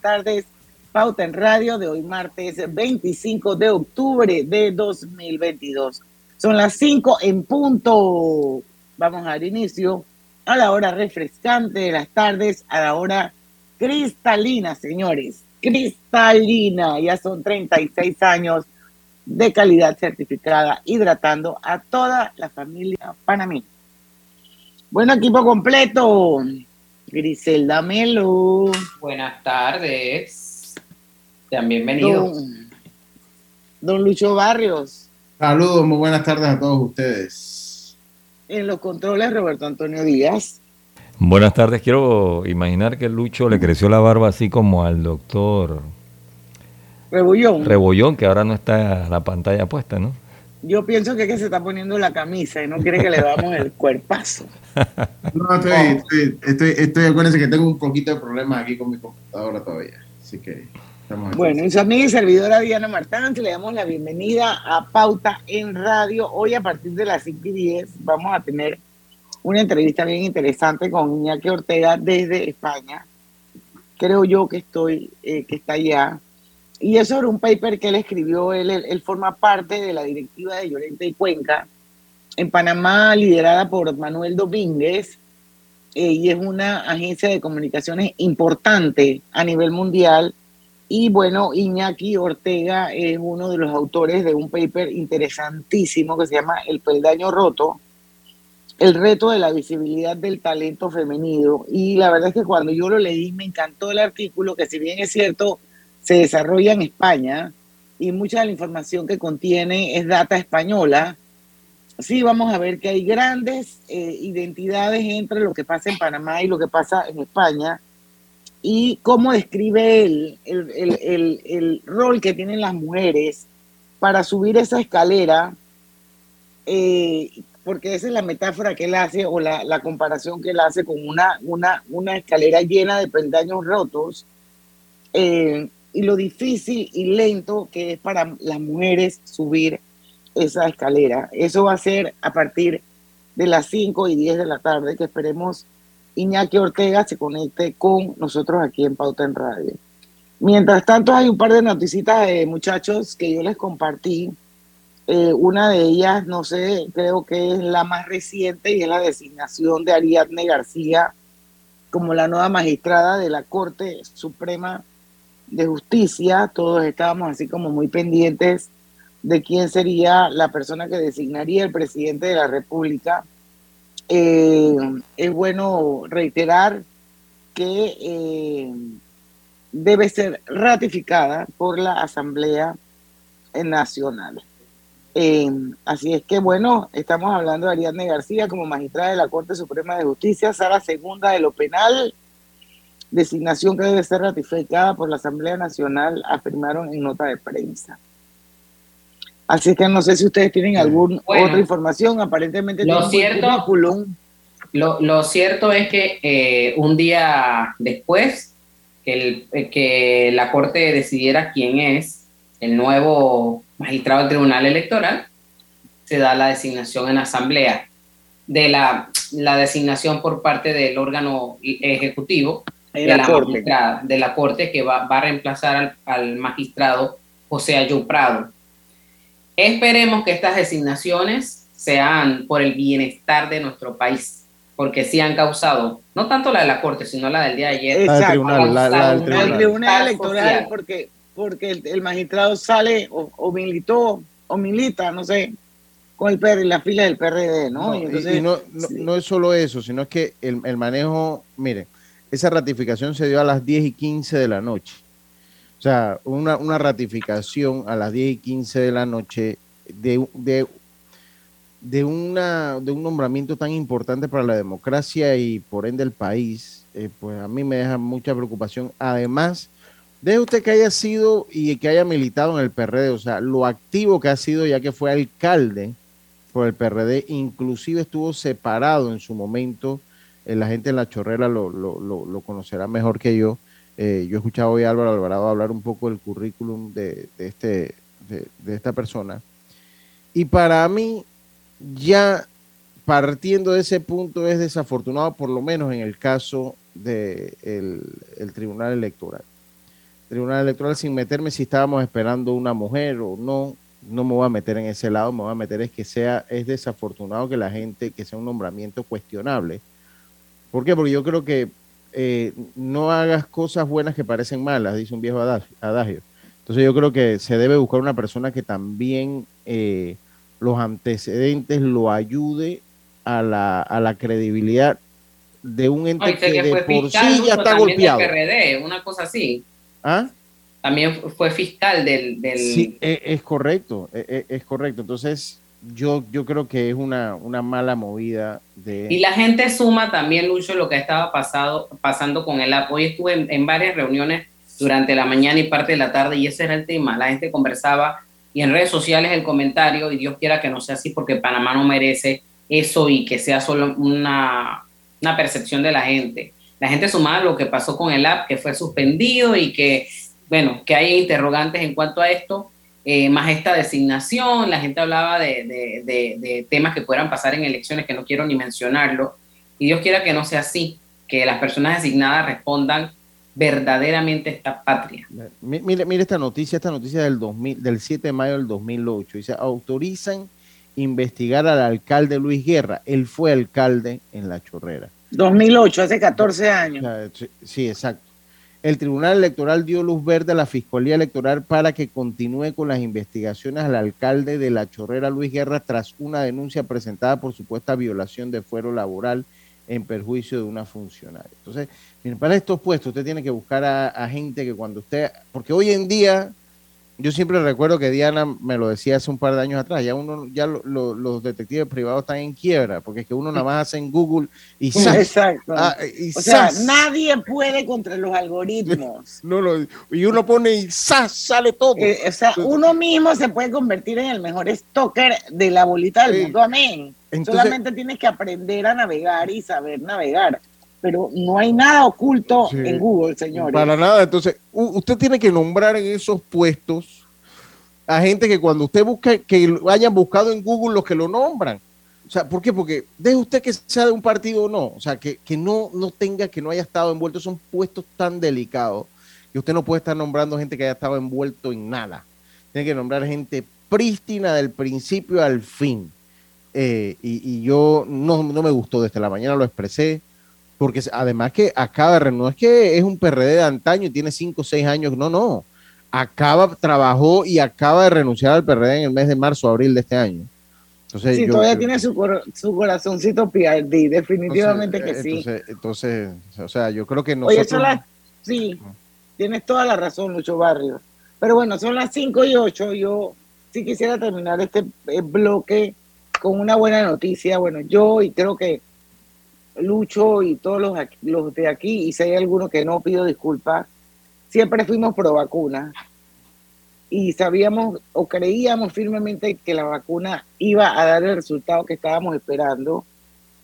tardes. Pauta en Radio de hoy martes 25 de octubre de 2022. Son las 5 en punto. Vamos a dar inicio a la hora refrescante de las tardes, a la hora cristalina, señores. Cristalina. Ya son 36 años de calidad certificada, hidratando a toda la familia panameña. Bueno, equipo completo. Griselda Melo. Buenas tardes. Sean bienvenidos. Don, don Lucho Barrios. Saludos, muy buenas tardes a todos ustedes. En los controles, Roberto Antonio Díaz. Buenas tardes. Quiero imaginar que Lucho le creció la barba así como al doctor Rebollón. Rebollón, que ahora no está la pantalla puesta, ¿no? Yo pienso que, es que se está poniendo la camisa y no quiere que le damos el cuerpazo. No, estoy, estoy, estoy, estoy, acuérdense que tengo un poquito de problemas aquí con mi computadora todavía. Así que estamos. Bueno, y su amiga y servidora Diana Martán, le damos la bienvenida a Pauta en Radio. Hoy a partir de las 5 y 10 vamos a tener una entrevista bien interesante con Iñaki Ortega desde España. Creo yo que estoy, eh, que está allá y es sobre un paper que él escribió, él, él, forma parte de la directiva de Llorente y Cuenca, en Panamá, liderada por Manuel Domínguez, eh, y es una agencia de comunicaciones importante a nivel mundial. Y bueno, Iñaki Ortega es uno de los autores de un paper interesantísimo que se llama El peldaño roto, el reto de la visibilidad del talento femenino. Y la verdad es que cuando yo lo leí me encantó el artículo, que si bien es cierto, se desarrolla en España y mucha de la información que contiene es data española. Sí, vamos a ver que hay grandes eh, identidades entre lo que pasa en Panamá y lo que pasa en España y cómo describe él el, el, el, rol que tienen las mujeres para subir esa escalera, eh, porque esa es la metáfora que él hace o la, la comparación que él hace con una, una, una escalera llena de peldaños rotos. Eh, y lo difícil y lento que es para las mujeres subir esa escalera. Eso va a ser a partir de las 5 y 10 de la tarde, que esperemos Iñaki Ortega se conecte con nosotros aquí en Pauta en Radio. Mientras tanto, hay un par de noticitas de muchachos que yo les compartí. Eh, una de ellas, no sé, creo que es la más reciente y es la designación de Ariadne García como la nueva magistrada de la Corte Suprema de Justicia, todos estábamos así como muy pendientes de quién sería la persona que designaría el presidente de la República. Eh, es bueno reiterar que eh, debe ser ratificada por la Asamblea Nacional. Eh, así es que, bueno, estamos hablando de Ariadne García como magistrada de la Corte Suprema de Justicia, Sara Segunda de lo Penal, designación que debe ser ratificada por la Asamblea Nacional, afirmaron en nota de prensa. Así que no sé si ustedes tienen alguna otra información, aparentemente lo cierto, lo, lo, cierto es que eh, un día después que, el, eh, que la Corte decidiera quién es el nuevo magistrado del Tribunal Electoral, se da la designación en asamblea. De la, la designación por parte del órgano ejecutivo de la, corte. de la Corte que va, a reemplazar al, magistrado José Ayú Prado. Esperemos que estas designaciones sean por el bienestar de nuestro país, porque sí han causado, no tanto la de la Corte, sino la del día de ayer. Exacto, tribunal, la, del tribunal. electoral, porque, porque el, magistrado sale o, militó o milita, no sé, con el PR, la fila del PRD, ¿no? y, no, no, es solo eso, sino es que el, el manejo, mire, esa ratificación se dio a las 10 y 15 de la noche. O sea, una, una ratificación a las 10 y 15 de la noche de, de, de, una, de un nombramiento tan importante para la democracia y por ende el país, eh, pues a mí me deja mucha preocupación. Además, de usted que haya sido y que haya militado en el PRD, o sea, lo activo que ha sido ya que fue alcalde por el PRD, inclusive estuvo separado en su momento eh, la gente en la chorrera lo, lo, conocerá mejor que yo. Eh, yo he escuchado hoy a Álvaro Alvarado hablar un poco del currículum de, este, de, esta persona. Y para mí, ya partiendo de ese punto, es desafortunado, por lo menos en el caso del de el Tribunal Electoral. Tribunal Electoral sin meterme si estábamos esperando una mujer o no. No me voy a meter en ese lado, me voy a meter es que sea, es desafortunado que la gente, que sea un nombramiento cuestionable. ¿Por qué? Porque yo creo que eh, no hagas cosas buenas que parecen malas, dice un viejo adagio. Entonces yo creo que se debe buscar una persona que también eh, los antecedentes lo ayude a la, a la credibilidad de un ente que, de por sí ya está golpeado. PRD, una cosa así. ¿Ah? También fue fiscal del... del... Sí, e, es, correcto, es, e, es, correcto. Entonces, yo, yo creo que es una, una mala movida de... Y la gente suma también, Lucho, lo que estaba pasado, pasando con el app. Hoy estuve en, varias reuniones durante la mañana y parte de la tarde y ese era el tema. La gente conversaba y en redes sociales el comentario, y Dios quiera que no sea así porque Panamá no merece eso y que sea solo una, una percepción de la gente. La gente sumaba lo que pasó con el app, que fue suspendido y que, bueno, que hay interrogantes en cuanto a esto, eh, más esta designación, la gente hablaba de, de, temas que puedan pasar en elecciones que no quiero ni mencionarlo, y Dios quiera que no sea así, que las personas designadas respondan verdaderamente a esta patria. Mire, mire esta noticia, esta noticia del, 2000, del 7 de mayo del 2008, dice, autorizan investigar al alcalde Luis Guerra. Él fue alcalde en La Chorrera. 2008, hace 14 años. Sí, exacto. El Tribunal Electoral dio luz verde a la Fiscalía Electoral para que continúe con las investigaciones al alcalde de La Chorrera, Luis Guerra, tras una denuncia presentada por supuesta violación de fuero laboral en perjuicio de una funcionaria. Entonces, para estos puestos usted tiene que buscar a gente que cuando usted, porque hoy en día yo siempre recuerdo que Diana me lo decía hace un par de años atrás, ya uno, ya los detectives privados están en quiebra, porque es que uno nada más hace en Google y Exacto. Ah, o sea, nadie puede contra los algoritmos. No, y uno pone y sale todo. Eh, o sea, uno mismo se puede convertir en el mejor stalker de la bolita del mundo, amén. Solamente tienes que aprender a navegar y saber navegar pero no hay nada oculto en Google, señores. Para nada, entonces usted tiene que nombrar en esos puestos a gente que cuando usted busca, que hayan buscado en Google los que lo nombran. O sea, ¿por qué? Porque deje usted que sea de un partido o no, o sea, que, que no, no tenga, que no haya estado envuelto, son puestos tan delicados que usted no puede estar nombrando gente que haya estado envuelto en nada. Tiene que nombrar gente prístina del principio al fin. Eh, y, y, yo no, no me gustó desde la mañana, lo expresé porque además que acaba de no es que es un PRD de antaño y tiene 5 o 6 años, no, no. Acaba, trabajó y acaba de renunciar al PRD en el mes de marzo, abril de este año. Entonces, sí, todavía tiene su, su corazoncito PRD, definitivamente que sí. Entonces, o sea, yo creo que nosotros... Oye, sí, tienes toda la razón, Lucho Barrio. Pero bueno, son las 5 y 8. Yo sí quisiera terminar este eh, bloque con una buena noticia. Bueno, yo y creo que Lucho y todos los, de aquí, y si hay alguno que no pido disculpas, siempre fuimos pro vacuna y sabíamos o creíamos firmemente que la vacuna iba a dar el resultado que estábamos esperando.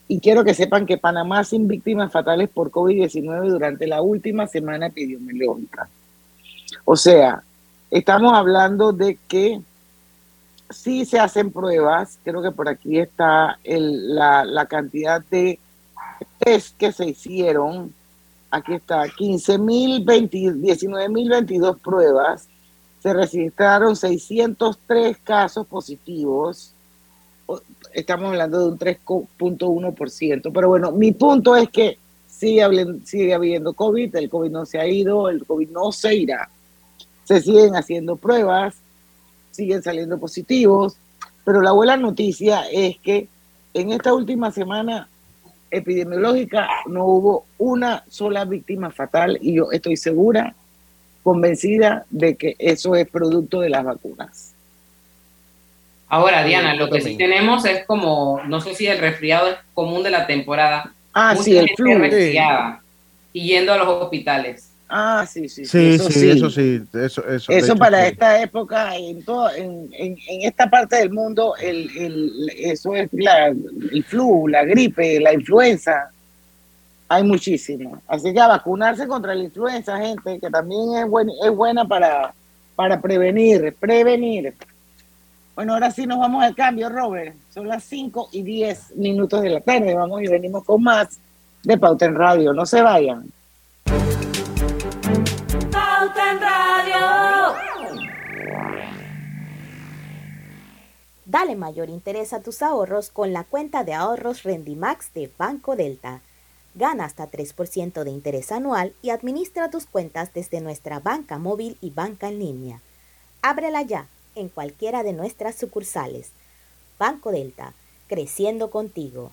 Y quiero que sepan que Panamá sin víctimas fatales por COVID-19 durante la última semana epidemiológica. O sea, estamos hablando de que sí se hacen pruebas, creo que por aquí está el, la, la cantidad de test que se hicieron, aquí está, 19.022 pruebas, se registraron 603 casos positivos, estamos hablando de un 3.1%, pero bueno, mi punto es que sigue, sigue habiendo COVID, el COVID no se ha ido, el COVID no se irá. Se siguen haciendo pruebas, siguen saliendo positivos, pero la buena noticia es que en esta última semana epidemiológica no hubo una sola víctima fatal y yo estoy segura, convencida de que eso es producto de las vacunas. Ahora, Diana, lo que sí tenemos es como, no sé si el resfriado es común de la temporada. Ah, sí, el flu. Y yendo a los hospitales. Ah, sí, sí. Sí, eso sí, eso sí. Eso, eso, eso para esta época, en, todo, en, en, esta parte del mundo, el, el, eso es la, el flu, la gripe, la influenza. Hay muchísimo. Así que a vacunarse contra la influenza, gente, que también es, buen, es buena para, para prevenir, prevenir. Bueno, ahora sí nos vamos al cambio, Robert. Son las 5 y 10 minutos de la tarde. Vamos y venimos con más de Pauta en Radio. No se vayan. Dale mayor interés a tus ahorros con la cuenta de ahorros Rendimax de Banco Delta. Gana hasta 3% de interés anual y administra tus cuentas desde nuestra banca móvil y banca en línea. Ábrela ya en cualquiera de nuestras sucursales. Banco Delta, creciendo contigo.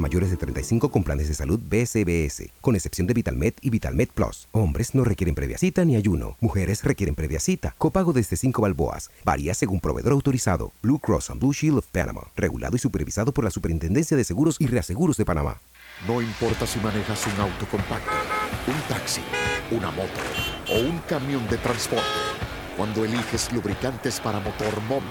mayores de 35 con planes de salud BCBS, con excepción de VitalMed y VitalMed Plus. Hombres no requieren previa cita ni ayuno. Mujeres requieren previa cita. Copago desde 5 balboas. Varía según proveedor autorizado. Blue Cross and Blue Shield of Panama. Regulado y supervisado por la Superintendencia de Seguros y Reaseguros de Panamá. No importa si manejas un auto compacto, un taxi, una moto o un camión de transporte. Cuando eliges lubricantes para motor móvil,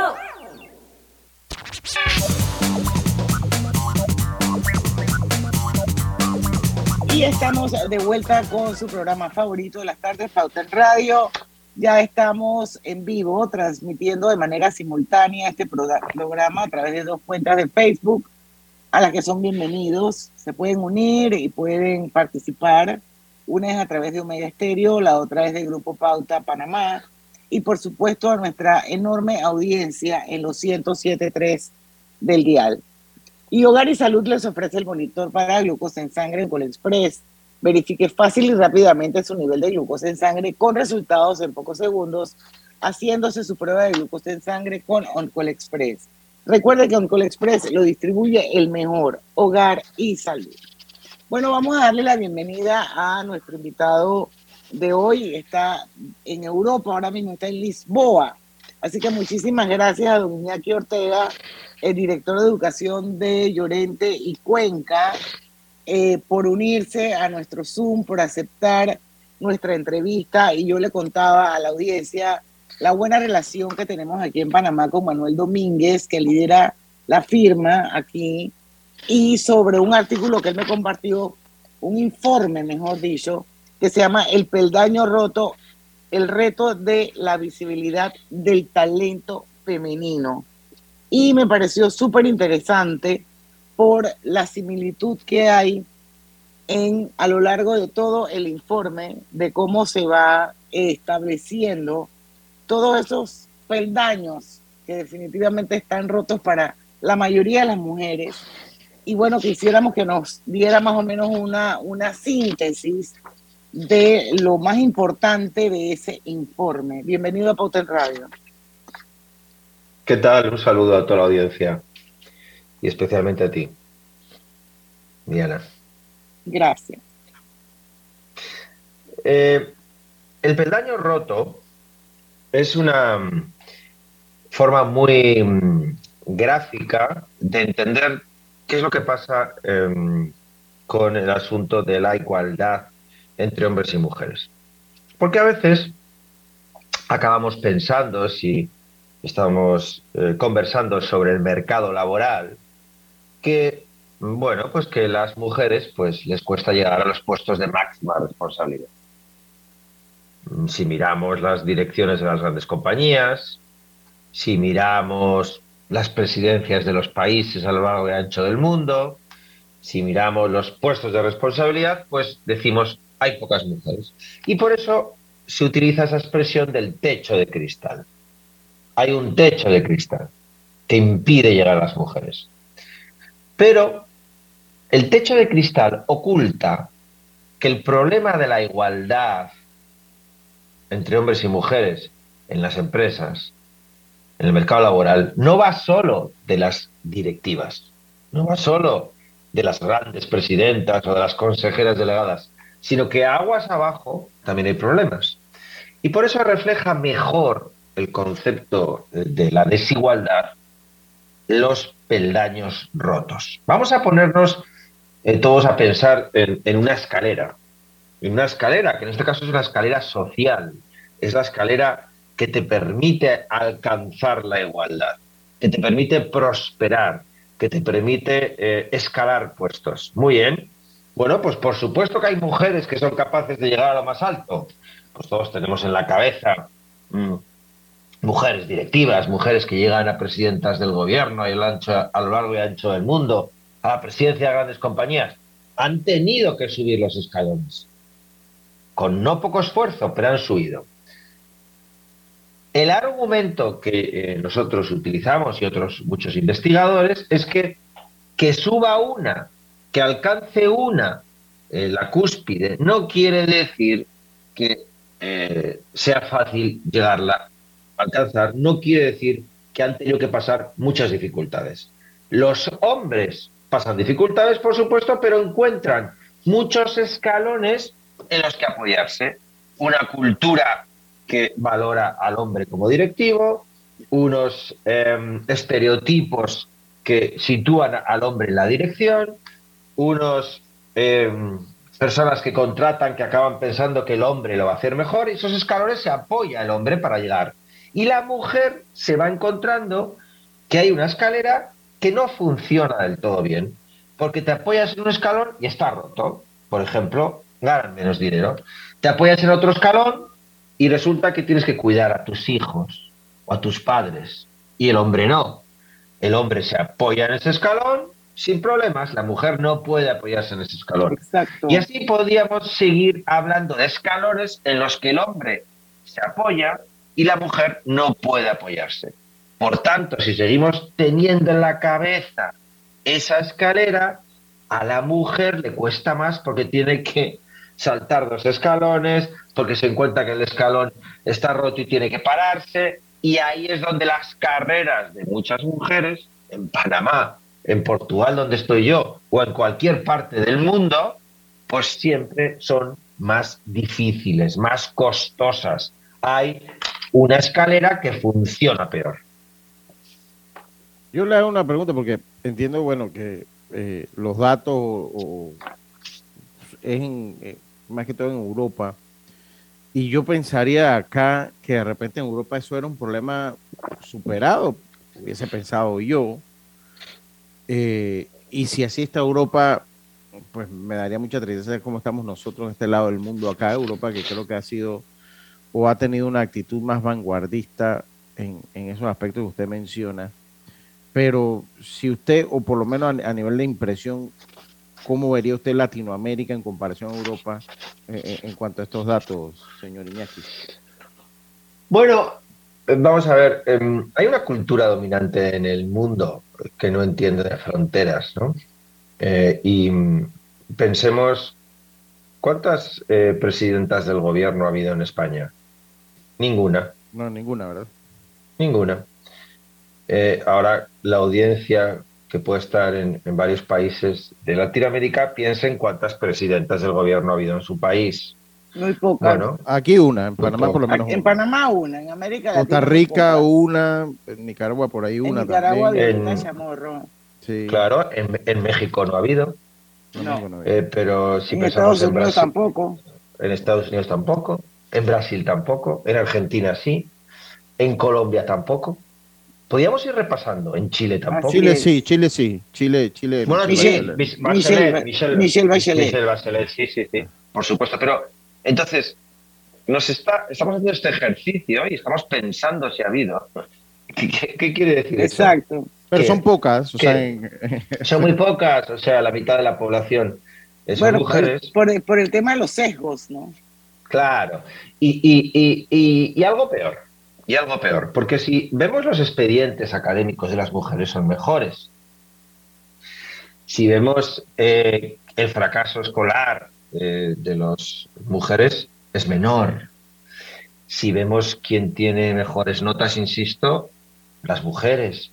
Y estamos de vuelta con su programa favorito de las tardes, Pauta en Radio. Ya estamos en vivo transmitiendo de manera simultánea este programa a través de dos cuentas de Facebook a las que son bienvenidos. Se pueden unir y pueden participar. Una es a través de Omega Estéreo, la otra es de Grupo Pauta Panamá. Y por supuesto a nuestra enorme audiencia en los 107.3 del dial. Y Hogar y Salud les ofrece el monitor para glucosa en sangre en Colexpress. Verifique fácil y rápidamente su nivel de glucosa en sangre con resultados en pocos segundos, haciéndose su prueba de glucosa en sangre con Oncol Express. Recuerde que Oncol Express lo distribuye el mejor Hogar y Salud. Bueno, vamos a darle la bienvenida a nuestro invitado de hoy. Está en Europa, ahora mismo está en Lisboa. Así que muchísimas gracias a don Iñaki Ortega, el director de educación de Llorente y Cuenca, eh, por unirse a nuestro Zoom, por aceptar nuestra entrevista. Y yo le contaba a la audiencia la buena relación que tenemos aquí en Panamá con Manuel Domínguez, que lidera la firma aquí. y sobre un artículo que él me compartió, un informe, mejor dicho, que se llama El peldaño roto, el reto de la visibilidad del talento femenino. Y me pareció súper interesante por la similitud que hay en, a lo largo de todo el informe de cómo se va estableciendo todos esos peldaños que definitivamente están rotos para la mayoría de las mujeres. Y bueno, quisiéramos que nos diera más o menos una, una síntesis de lo más importante de ese informe. Bienvenido a Pauta en Radio. ¿Qué tal? Un saludo a toda la audiencia y especialmente a ti, Diana. Gracias. Eh, el peldaño roto es una forma muy mm, gráfica de entender qué es lo que pasa em, con el asunto de la igualdad entre hombres y mujeres. Porque a veces acabamos pensando, si estamos eh, conversando sobre el mercado laboral, que bueno, pues que las mujeres pues les cuesta llegar a los puestos de máxima responsabilidad. Si miramos las direcciones de las grandes compañías, si miramos las presidencias de los países a lo largo y ancho del mundo, si miramos los puestos de responsabilidad, pues decimos hay pocas mujeres. Y por eso se utiliza esa expresión del techo de cristal. Hay un techo de cristal que impide llegar a las mujeres. Pero el techo de cristal oculta que el problema de la igualdad entre hombres y mujeres en las empresas, en el mercado laboral, no va solo de las directivas, no va solo de las grandes presidentas o de las consejeras delegadas, sino que aguas abajo también hay problemas. Y por eso refleja mejor el concepto de la desigualdad los peldaños rotos. Vamos a ponernos eh, todos a pensar en, una escalera, en una escalera, que en este caso es una escalera social, es la escalera que te permite alcanzar la igualdad, que te permite prosperar, que te permite eh, escalar puestos. Muy bien, bueno, pues por supuesto que hay mujeres que son capaces de llegar a lo más alto. Pues todos tenemos en la cabeza mm, mujeres directivas, mujeres que llegan a presidentas del gobierno a lo largo y ancho del mundo, a la presidencia de grandes compañías. Han tenido que subir los escalones. Con no poco esfuerzo, pero han subido. El argumento que eh, nosotros utilizamos y otros muchos investigadores es que que suba una que alcance una, eh, la cúspide, no quiere decir que eh, sea fácil llegarla a alcanzar, no quiere decir que han tenido que pasar muchas dificultades. Los hombres pasan dificultades, por supuesto, pero encuentran muchos escalones en los que apoyarse. Una cultura que valora al hombre como directivo, unos em, estereotipos que sitúan al hombre en la dirección, unos em, personas que contratan que acaban pensando que el hombre lo va a hacer mejor y esos escalones se apoya el hombre para llegar. Y la mujer se va encontrando que hay una escalera que no funciona del todo bien, porque te apoyas en un escalón y está roto. Por ejemplo, ganan menos dinero. Te apoyas en otro escalón y resulta que tienes que cuidar a tus hijos o a tus padres. Y el hombre no. El hombre se apoya en ese escalón sin problemas, la mujer no puede apoyarse en ese escalón. Y así podríamos seguir hablando de escalones en los que el hombre se apoya y la mujer no puede apoyarse. Por tanto, si seguimos teniendo en la cabeza esa escalera, a la mujer le cuesta más porque tiene que saltar dos escalones, porque se encuentra que el escalón está roto y tiene que pararse, y ahí es donde las carreras de muchas mujeres, en Panamá, en Portugal donde estoy yo o en cualquier parte del mundo, pues siempre son más difíciles, más costosas. Hay una escalera que funciona peor. Yo le hago una pregunta porque entiendo, bueno, que eh, los datos es eh, más que todo en Europa. Y yo pensaría acá que de repente en Europa eso era un problema superado, hubiese pensado yo, eh, y si así está Europa, pues me daría mucha tristeza cómo estamos nosotros en este lado del mundo, acá Europa, que creo que ha sido o ha tenido una actitud más vanguardista en, esos aspectos que usted menciona. Pero si usted, o por lo menos a, nivel de impresión, ¿cómo vería usted Latinoamérica en comparación a Europa eh, eh, en cuanto a estos datos, señor Iñaki? Bueno, eh, vamos a ver, em, hay una cultura dominante en el mundo que no entiende de fronteras, ¿no? Eh, y pensemos, ¿cuántas eh, presidentas del gobierno ha habido en España? Ninguna, No, ninguna, ¿verdad? ninguna. Eh, ahora, la audiencia que puede estar en, en varios países de Latinoamérica piensa en cuántas presidentas del gobierno ha habido en su país. Muy pocas. Bueno, Aquí una, en Panamá por lo menos en una. Panamá una, en América Latina. Costa Rica una, en Nicaragua por ahí En una Nicaragua también. En- Chamorro. Sí. claro, en, en México no ha habido, No. eh, pero si en pensamos Estados en Unidos Brasil, tampoco. en Estados Unidos tampoco, en Brasil tampoco, en Argentina sí, en Colombia tampoco. Podríamos ir repasando, en Chile tampoco. Chile sí, Chile sí, Chile, Chile. Bueno, Michelle, Michelle Bachelet. Michelle Bachelet, sí, sí, sí, por supuesto. Pero entonces, nos está, estamos haciendo este ejercicio y estamos pensando si ha habido. ¿Qué, qué- qué quiere decir eso? Exacto. Pero ¿Qué? son pocas, o ¿Qué? sea, en- Son muy pocas, o sea, la mitad de la población son Bueno, mujeres. por, por el, por el tema de los sesgos, ¿no? Claro. Y, y- y- y- y algo peor. Y algo peor. Porque si vemos los expedientes académicos de las mujeres son mejores. Si vemos eh, el fracaso escolar eh, de las mujeres es menor. Si vemos quién tiene mejores notas, insisto, las mujeres.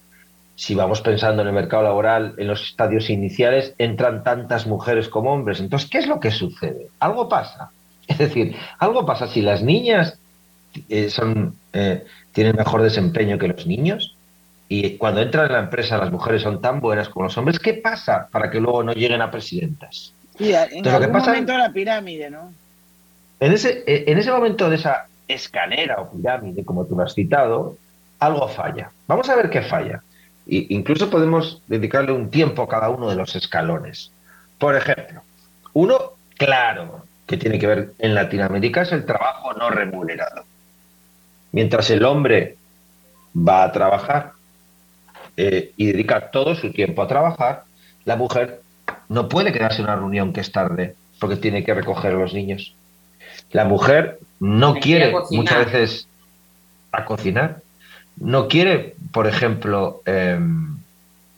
Si vamos pensando en el mercado laboral, en los estadios iniciales, entran tantas mujeres como hombres. Entonces, ¿qué es lo que sucede? Algo pasa. Es decir, algo pasa si las niñas eh, son, eh, tienen mejor desempeño que los niños y cuando entran en la empresa las mujeres son tan buenas como los hombres. ¿Qué pasa para que luego no lleguen a presidentas? Sí, en Entonces, lo que algún pasa- momento de la pirámide, ¿no? En ese, eh, en ese momento de esa escalera o pirámide, como tú lo has citado, algo falla. Vamos a ver qué falla. Y incluso podemos dedicarle un tiempo a cada uno de los escalones. Por ejemplo, uno claro que tiene que ver en Latinoamérica es el trabajo no remunerado. Mientras el hombre va a trabajar eh, y dedica todo su tiempo a trabajar, la mujer no puede quedarse en una reunión que es tarde porque tiene que recoger a los niños. La mujer no Me quiere muchas veces a cocinar, no quiere, por ejemplo, em,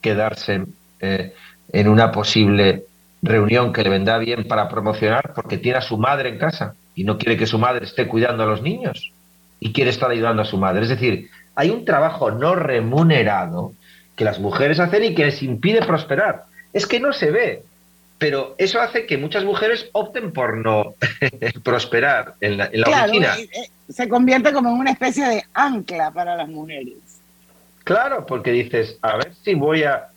quedarse eh, en una posible reunión que le vendrá bien para promocionar porque tiene a su madre en casa y no quiere que su madre esté cuidando a los niños y quiere estar ayudando a su madre. Es decir, hay un trabajo no remunerado que las mujeres hacen y que les impide prosperar. Es que no se ve, pero eso hace que muchas mujeres opten por no prosperar en la, en la claro, oficina. eh, se convierte como en una especie de ancla para las mujeres. Claro, porque dices, a ver si voy a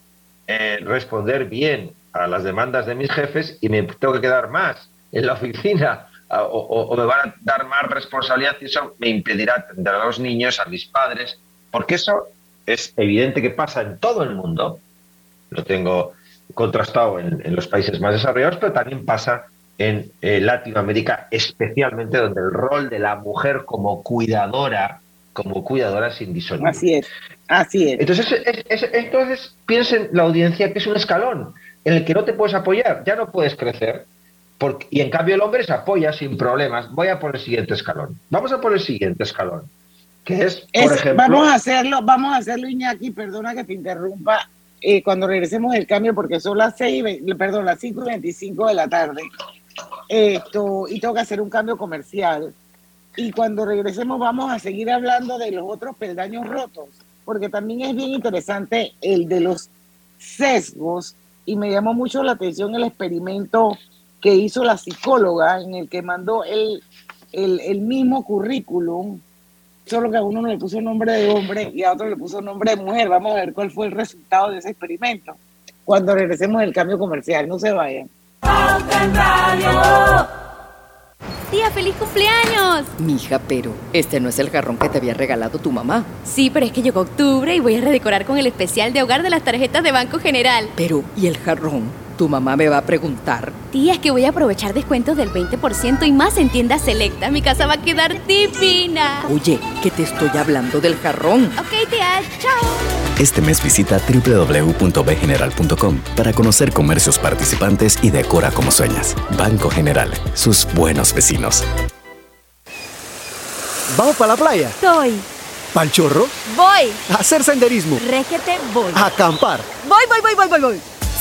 eh, responder bien a las demandas de mis jefes y me tengo que quedar más en la oficina o- o me van a dar más responsabilidad y eso me impedirá atender a los niños, a mis padres, porque eso es evidente que pasa en todo el mundo. Lo tengo contrastado en, en los países más desarrollados, pero también pasa en eh, Latinoamérica, especialmente donde el rol de la mujer como cuidadora, como cuidadora es indisoluble. Así es, así es. Entonces, es- es- entonces piensen la audiencia que es un escalón en el que no te puedes apoyar, ya no puedes crecer. Porque, y en cambio el hombre se apoya sin problemas. Voy a por el siguiente escalón. Vamos a por el siguiente escalón, que es, por Es- ejemplo, vamos a hacerlo, vamos a hacerlo, Iñaki, perdona que te interrumpa, eh, cuando regresemos del cambio, porque son las seis, y ve- perdón, las 5 y 25 de la tarde, esto, y tengo que hacer un cambio comercial. Y cuando regresemos vamos a seguir hablando de los otros peldaños rotos, porque también es bien interesante el de los sesgos, y me llamó mucho la atención el experimento que hizo la psicóloga en el que mandó el, el, el mismo currículum solo que a uno le puso nombre de hombre y a otro le puso nombre de mujer. Vamos a ver cuál fue el resultado de ese experimento. Cuando regresemos del cambio comercial, no se vayan. Tía, feliz cumpleaños. Mija, pero este no es el jarrón que te había regalado tu mamá. Sí, pero es que llegó octubre y voy a redecorar con el especial de hogar de las tarjetas de Banco General. Pero, ¿y el jarrón? Tu mamá me va a preguntar. Tía, es que voy a aprovechar descuentos del 20% y más en tiendas selectas. Mi casa va a quedar divina. Oye, que te estoy hablando del jarrón. Ok, tía, chao. Este mes visita www.bgeneral.com para conocer comercios participantes y decora como sueñas. Banco General, sus buenos vecinos. ¿Vamos para la playa? Estoy. ¿Pal chorro? Voy. A hacer senderismo. Régete, voy. A acampar. Voy, voy, voy, voy, voy, voy.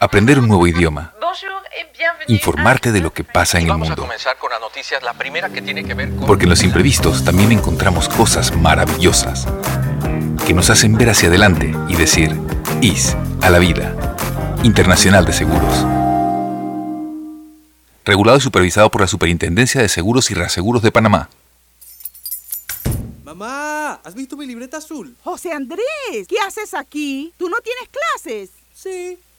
Aprender un nuevo idioma. Informarte de lo que pasa en el vamos a mundo. comenzar con las noticias, la primera que tiene que ver con... Porque en los imprevistos también encontramos cosas maravillosas que nos hacen ver hacia adelante y decir, IS a la vida. Internacional de Seguros. Regulado y supervisado por la Superintendencia de Seguros y Reaseguros de Panamá. Mamá, ¿has visto mi libreta azul? José Andrés, ¿qué haces aquí? ¿Tú no tienes clases? Sí,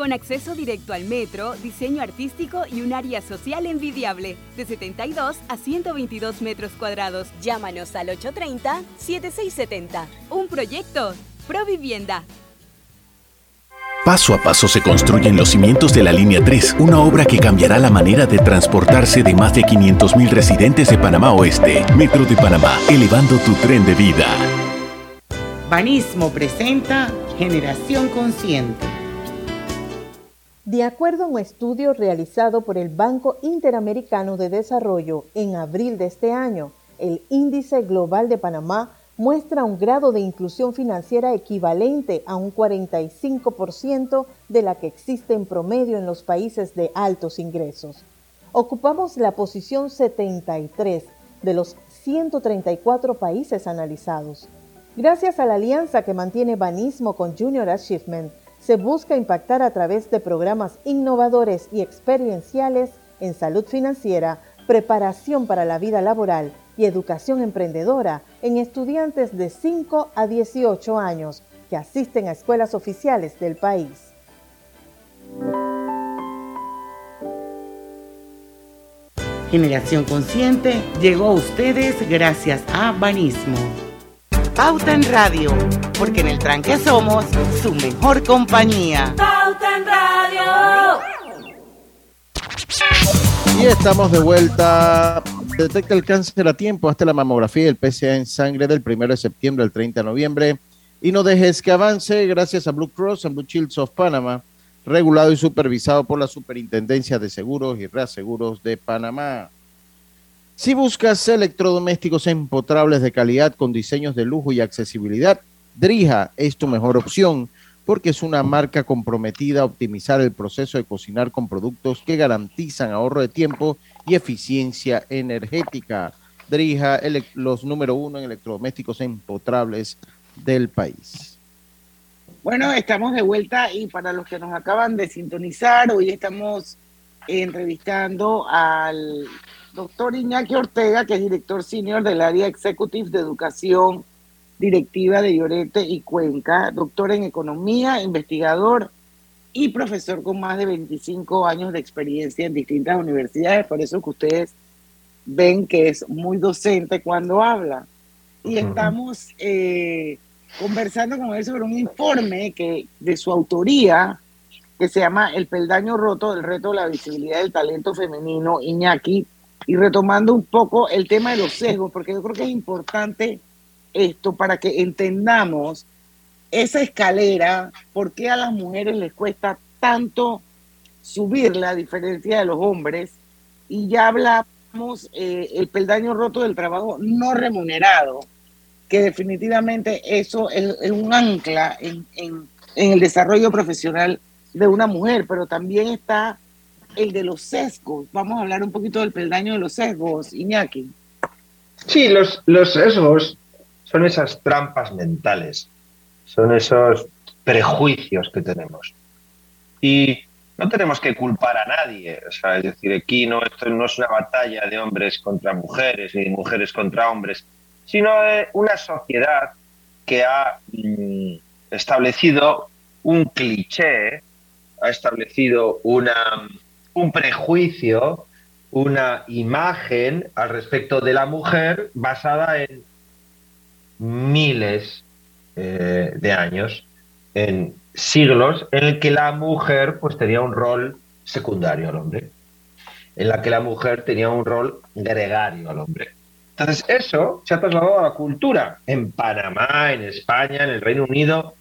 con acceso directo al metro, diseño artístico y un área social envidiable, de 72 a 122 metros cuadrados. Llámanos al 830-7670. Un proyecto, Provivienda. Paso a paso se construyen los cimientos de la Línea 3, una obra que cambiará la manera de transportarse de más de 500.000 residentes de Panamá Oeste. Metro de Panamá, elevando tu tren de vida. Banismo presenta Generación Consciente. De acuerdo a un estudio realizado por el Banco Interamericano de Desarrollo en abril de este año, el Índice Global de Panamá muestra un grado de inclusión financiera equivalente a un 45% de la que existe en promedio en los países de altos ingresos. Ocupamos la posición 73 de los 134 países analizados. Gracias a la alianza que mantiene Banismo con Junior Achievement, se busca impactar a través de programas innovadores y experienciales en salud financiera, preparación para la vida laboral y educación emprendedora en estudiantes de 5 a 18 años que asisten a escuelas oficiales del país. Generación Consciente llegó a ustedes gracias a Banismo. Pauta en Radio, porque en el tranque somos su mejor compañía. Pauta en Radio. Y estamos de vuelta. Detecta el cáncer a tiempo hasta la mamografía y el PSA en sangre del 1 de septiembre al 30 de noviembre. Y no dejes que avance gracias a Blue Cross and Blue Shields of Panama, regulado y supervisado por la Superintendencia de Seguros y Reaseguros de Panamá. Si buscas electrodomésticos empotrables de calidad con diseños de lujo y accesibilidad, Drija es tu mejor opción porque es una marca comprometida a optimizar el proceso de cocinar con productos que garantizan ahorro de tiempo y eficiencia energética. Drija, los número uno en electrodomésticos empotrables del país. Bueno, estamos de vuelta y para los que nos acaban de sintonizar, hoy estamos entrevistando al doctor Iñaki Ortega, que es director senior del área executive de educación directiva de Llorente y Cuenca, doctor en economía, investigador y profesor con más de 25 años de experiencia en distintas universidades, por eso que ustedes ven que es muy docente cuando habla. Y estamos eh, conversando con él sobre un informe que de su autoría que se llama El peldaño roto del reto de la visibilidad del talento femenino, Iñaki, y retomando un poco el tema de los sesgos, porque yo creo que es importante esto para que entendamos esa escalera, por qué a las mujeres les cuesta tanto subirla a diferencia de los hombres, y ya hablamos eh, el peldaño roto del trabajo no remunerado, que definitivamente eso es, un ancla en, en, en el desarrollo profesional de una mujer, pero también está el de los sesgos. Vamos a hablar un poquito del peldaño de los sesgos, Iñaki. Sí, los, los sesgos son esas trampas mentales, son esos prejuicios que tenemos. Y no tenemos que culpar a nadie, o sea, es decir, aquí no, esto no es una batalla de hombres contra mujeres ni mujeres contra hombres, sino de una sociedad que ha mm, establecido un cliché, ha establecido una, un prejuicio, una imagen al respecto de la mujer basada en miles eh, de años, en siglos, en el que la mujer pues tenía un rol secundario al hombre, en la que la mujer tenía un rol gregario al hombre. Entonces eso se ha trasladado a la cultura en Panamá, en España, en el Reino Unido,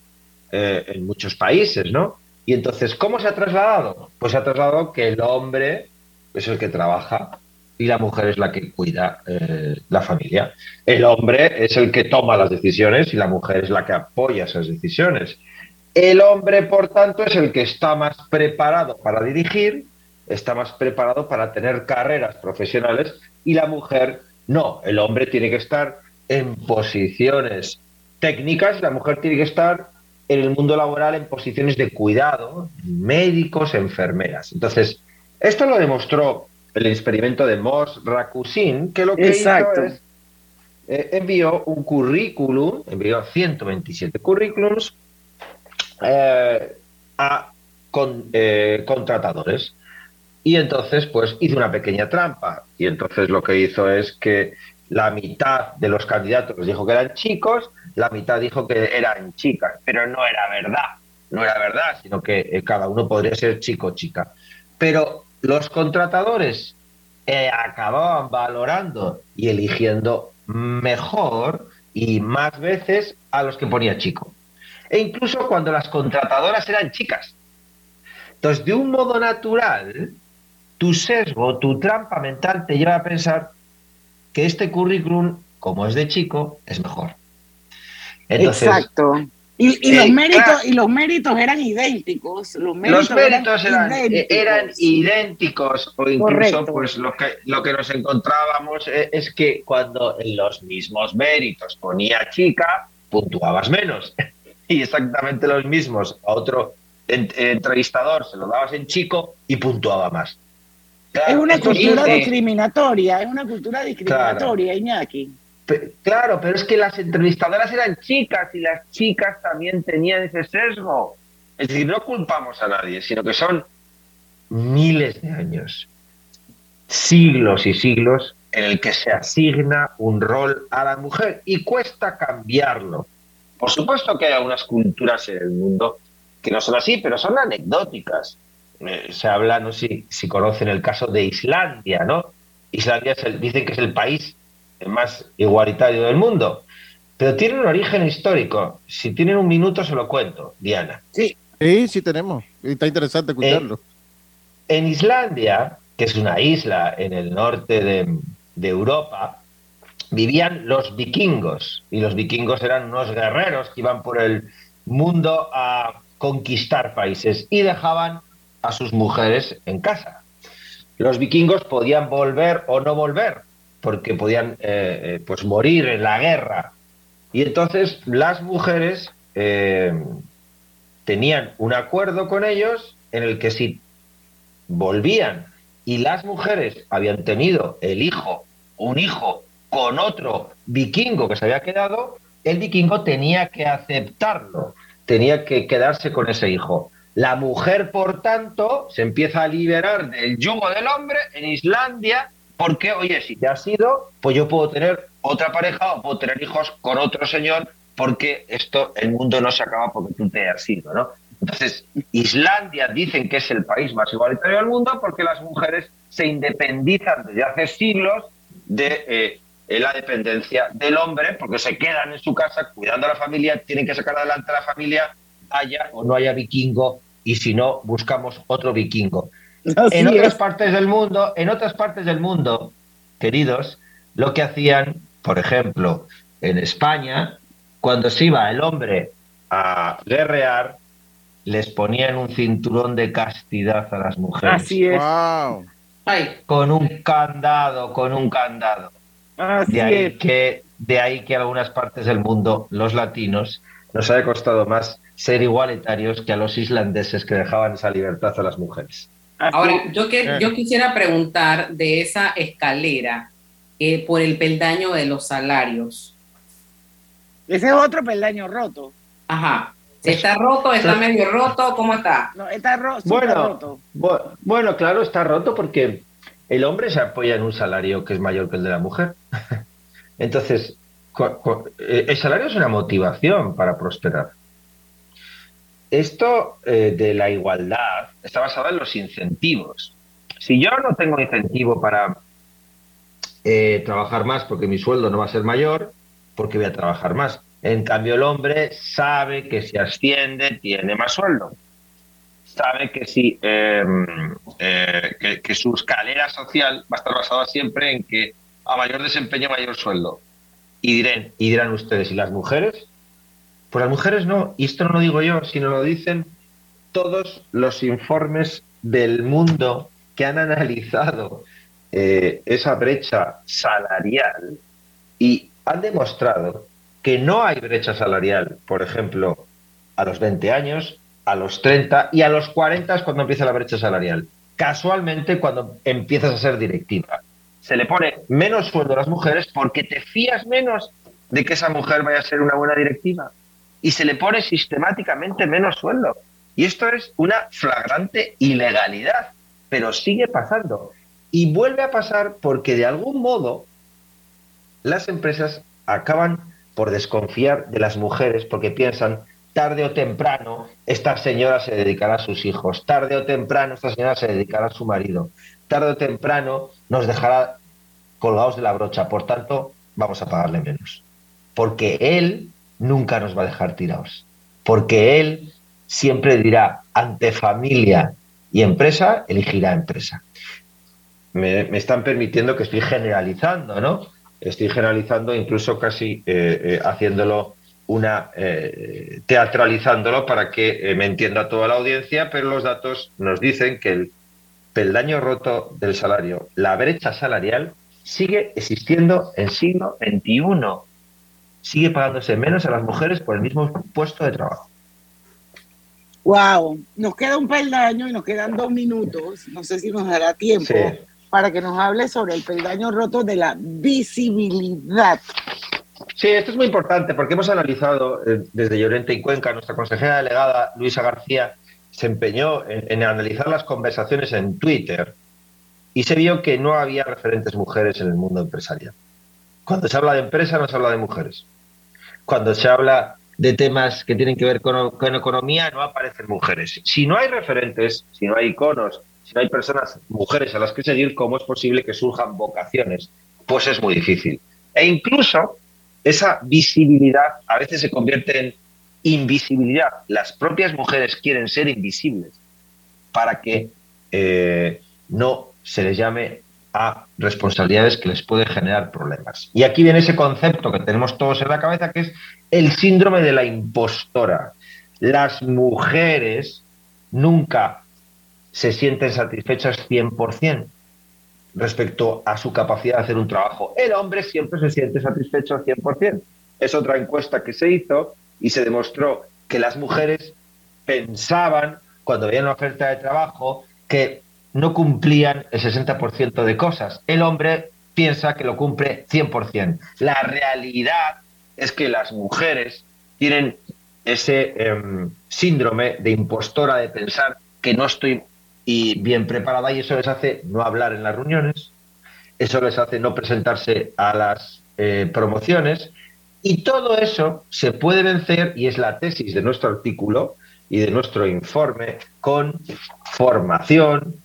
eh, en muchos países, ¿no? Y entonces, ¿cómo se ha trasladado? Pues se ha trasladado que el hombre es el que trabaja y la mujer es la que cuida eh, la familia. El hombre es el que toma las decisiones y la mujer es la que apoya esas decisiones. El hombre, por tanto, es el que está más preparado para dirigir, está más preparado para tener carreras profesionales y la mujer no. El hombre tiene que estar en posiciones técnicas la mujer tiene que estar en el mundo laboral en posiciones de cuidado, médicos, enfermeras. Entonces, esto lo demostró el experimento de Moss Rakusin, que lo que Exacto. hizo es eh, envió un currículum, envió 127 currículums eh, a con, eh, contratadores. Y entonces, pues hizo una pequeña trampa. Y entonces lo que hizo es que la mitad de los candidatos dijo que eran chicos, la mitad dijo que eran chicas, pero no era verdad. No era verdad, sino que eh, cada uno podría ser chico o chica. Pero los contratadores eh, acababan valorando y eligiendo mejor y más veces a los que ponía chico. E incluso cuando las contratadoras eran chicas. Entonces, de un modo natural, tu sesgo, tu trampa mental te lleva a pensar que este currículum, como es de chico, es mejor. Entonces, Exacto. Y, y los eh, méritos, y los méritos eran idénticos. Los méritos, los méritos eran, eh, idénticos. eran idénticos o incluso Correcto. pues lo que lo que nos encontrábamos eh, es que cuando en los mismos méritos ponía chica puntuabas menos y exactamente los mismos a otro en- entrevistador se lo dabas en chico y puntuaba más Es una cultura discriminatoria, es una cultura discriminatoria, Iñaki. Claro, pero es que las entrevistadoras eran chicas y las chicas también tenían ese sesgo. Es decir, no culpamos a nadie, sino que son miles de años, siglos y siglos en el que se asigna un rol a la mujer y cuesta cambiarlo. Por supuesto que hay algunas culturas en el mundo que no son así, pero son anecdóticas. Eh, se habla, no sé si, si conocen el caso de Islandia, ¿no? Islandia es el- dicen que es el país más igualitario del mundo, pero tiene un origen histórico. Si tienen un minuto se lo cuento, Diana. Sí. Sí, sí tenemos. Y Está interesante escucharlo. En Islandia, que es una isla en el norte de, de Europa, vivían los vikingos. Y los vikingos eran unos guerreros que iban por el mundo a conquistar países y dejaban a sus mujeres en casa. Los vikingos podían volver o no volver, porque podían eh, eh, pues morir en la guerra. Y entonces las mujeres eh, tenían un acuerdo con ellos en el que si volvían y las mujeres habían tenido el hijo, un hijo con otro vikingo que se había quedado, el vikingo tenía que aceptarlo, tenía que quedarse con ese hijo. La mujer, por tanto, se empieza a liberar del yugo del hombre en Islandia porque, oye, si te has ido, pues yo puedo tener otra pareja o puedo tener hijos con otro señor porque esto, el mundo no se acaba porque tú te has ido, ¿no? Entonces, Islandia dicen que es el país más igualitario del mundo porque las mujeres se independizan desde hace siglos de eh, la dependencia del hombre porque se quedan en su casa cuidando a la familia, tienen que sacar adelante a la familia, haya o no haya vikingo, y si no, buscamos otro vikingo. en otras partes del mundo, en otras partes del mundo, queridos, lo que hacían, por ejemplo, en España, cuando se iba el hombre a guerrear, les ponían un cinturón de castidad a las mujeres. Así es. Con un candado, con un candado. Así de ahí es. que de ahí que a algunas partes del mundo los latinos nos haya costado más ser igualitarios que a los islandeses que dejaban esa libertad a las mujeres. Ahora, yo, que, yo quisiera preguntar de esa escalera eh, por el peldaño de los salarios. Ese es otro peldaño roto. Ajá. Si está roto, está medio roto, ¿cómo está? No, está ro Bueno, roto. bu- bueno, claro, está roto porque el hombre se apoya en un salario que es mayor que el de la mujer. Entonces, eh, el salario es una motivación para prosperar. Esto eh, de la igualdad está basado en los incentivos. Si yo no tengo incentivo para eh, trabajar más porque mi sueldo no va a ser mayor, porque voy a trabajar más. En cambio, el hombre sabe que si asciende tiene más sueldo. Sabe que si eh, eh, que, su escalera social va a estar basada siempre en que a mayor desempeño mayor sueldo. Y y dirán ustedes, ¿y las mujeres? Pues las mujeres no, y esto no lo digo yo, sino lo dicen todos los informes del mundo que han analizado eh, esa brecha salarial y han demostrado que no hay brecha salarial, por ejemplo, a los 20 años, a los 30 y a los 40 es cuando empieza la brecha salarial. Casualmente cuando empiezas a ser directiva. Se le pone menos sueldo a las mujeres porque te fías menos de que esa mujer vaya a ser una buena directiva. Y se le pone sistemáticamente menos sueldo. Y esto es una flagrante ilegalidad, pero sigue pasando. Y vuelve a pasar porque de algún modo las empresas acaban por desconfiar de las mujeres porque piensan tarde o temprano esta señora se dedicará a sus hijos, tarde o temprano esta señora se dedicará a su marido, tarde o temprano nos dejará colgados de la brocha, por tanto vamos a pagarle menos. Porque él nunca nos va a dejar tirados, porque él siempre dirá ante familia y empresa, elegirá empresa. Me, me están permitiendo que estoy generalizando, ¿no? Estoy generalizando, incluso casi eh, eh, haciéndolo una eh, teatralizándolo para que me entienda toda la audiencia, pero los datos nos dicen que el peldaño roto del salario, la brecha salarial, sigue existiendo en siglo XXI. Sigue pagándose menos a las mujeres por el mismo puesto de trabajo. Wow, nos queda un peldaño y nos quedan dos minutos. No sé si nos dará tiempo Sí. para que nos hable sobre el peldaño roto de la visibilidad. Sí, esto es muy importante porque hemos analizado eh, desde Llorente y Cuenca, nuestra consejera delegada Luisa García se empeñó en, en analizar las conversaciones en Twitter y se vio que no había referentes mujeres en el mundo empresarial. Cuando se habla de empresa no se habla de mujeres. Cuando se habla de temas que tienen que ver con, con economía no aparecen mujeres. Si no hay referentes, si no hay iconos, si no hay personas, mujeres a las que seguir, ¿cómo es posible que surjan vocaciones? Pues es muy difícil. E incluso esa visibilidad a veces se convierte en invisibilidad. Las propias mujeres quieren ser invisibles para que eh, no se les llame a responsabilidades que les pueden generar problemas. Y aquí viene ese concepto que tenemos todos en la cabeza, que es el síndrome de la impostora. Las mujeres nunca se sienten satisfechas 100% respecto a su capacidad de hacer un trabajo. El hombre siempre se siente satisfecho al 100%. Es otra encuesta que se hizo y se demostró que las mujeres pensaban, cuando veían una oferta de trabajo, que no cumplían el 60% de cosas. El hombre piensa que lo cumple 100%. La realidad es que las mujeres tienen ese em, síndrome de impostora de pensar que no estoy y bien preparada y eso les hace no hablar en las reuniones, eso les hace no presentarse a las eh, promociones y todo eso se puede vencer y es la tesis de nuestro artículo y de nuestro informe con formación,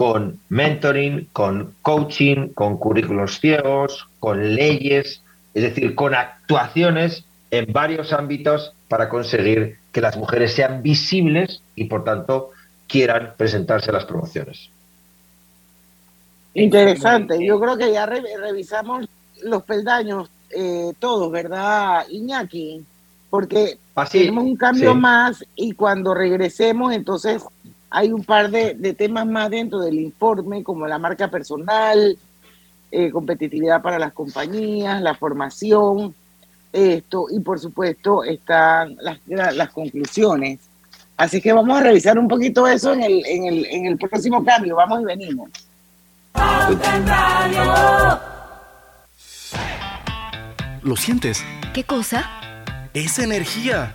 con mentoring, con coaching, con currículos ciegos, con leyes, es decir, con actuaciones en varios ámbitos para conseguir que las mujeres sean visibles y por tanto quieran presentarse a las promociones. Interesante. Yo creo que ya revisamos los peldaños eh, todos, ¿verdad, Iñaki? Porque tenemos un cambio más y cuando regresemos, entonces hay un par de, temas más dentro del informe, como la marca personal, eh, competitividad para las compañías, la formación, esto, y por supuesto están las, las conclusiones. Así que vamos a revisar un poquito eso en el, en el, en el próximo cambio. Vamos y venimos. ¿Lo sientes? ¿Qué cosa? Es energía.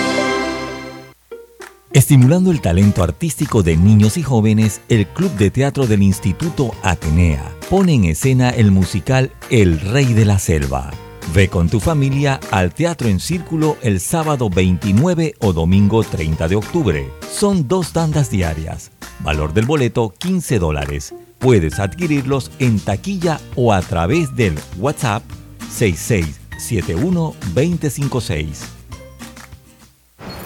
Estimulando el talento artístico de niños y jóvenes, el Club de Teatro del Instituto Atenea pone en escena el musical El Rey de la Selva. Ve con tu familia al Teatro en Círculo el sábado 29 o domingo 30 de octubre. Son dos tandas diarias. Valor del boleto 15 dólares. Puedes adquirirlos en taquilla o a través del WhatsApp 6671 256.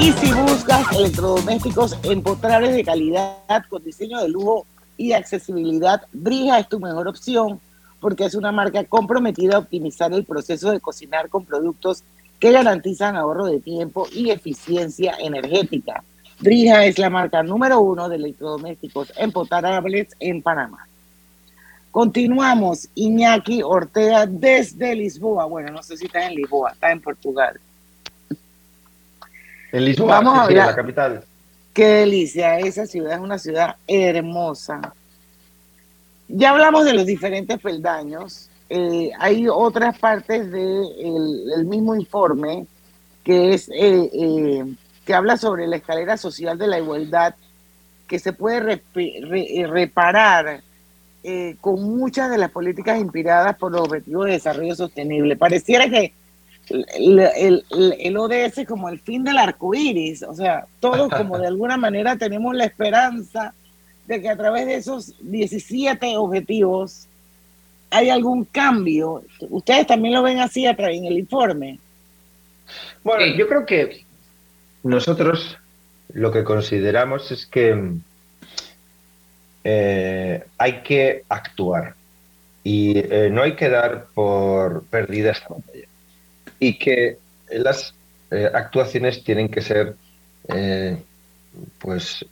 Y si buscas electrodomésticos empotrables de calidad con diseño de lujo y accesibilidad, Brija es tu mejor opción porque es una marca comprometida a optimizar el proceso de cocinar con productos que garantizan ahorro de tiempo y eficiencia energética. Brija es la marca número uno de electrodomésticos empotrables en Panamá. Continuamos, Iñaki Ortega desde Lisboa. Bueno, no sé si está en Lisboa, está en Portugal. En Lisboa, Vamos a la capital. Qué delicia, esa ciudad es una ciudad hermosa. Ya hablamos de los diferentes peldaños. Eh, hay otras partes del mismo informe que es eh, eh, que habla sobre la escalera social de la igualdad que se puede reparar con muchas de las políticas inspiradas por los objetivos de desarrollo sostenible. Pareciera que el, el, ODS como el fin del arco iris, o sea, todos como de alguna manera tenemos la esperanza de que a través de esos 17 objetivos ¿hay algún cambio? ¿Ustedes también lo ven así a través en el informe? Bueno, yo creo que nosotros lo que consideramos es que eh, hay que actuar y eh, no hay que dar por perdida esta batalla. Y que las eh, actuaciones tienen que ser pues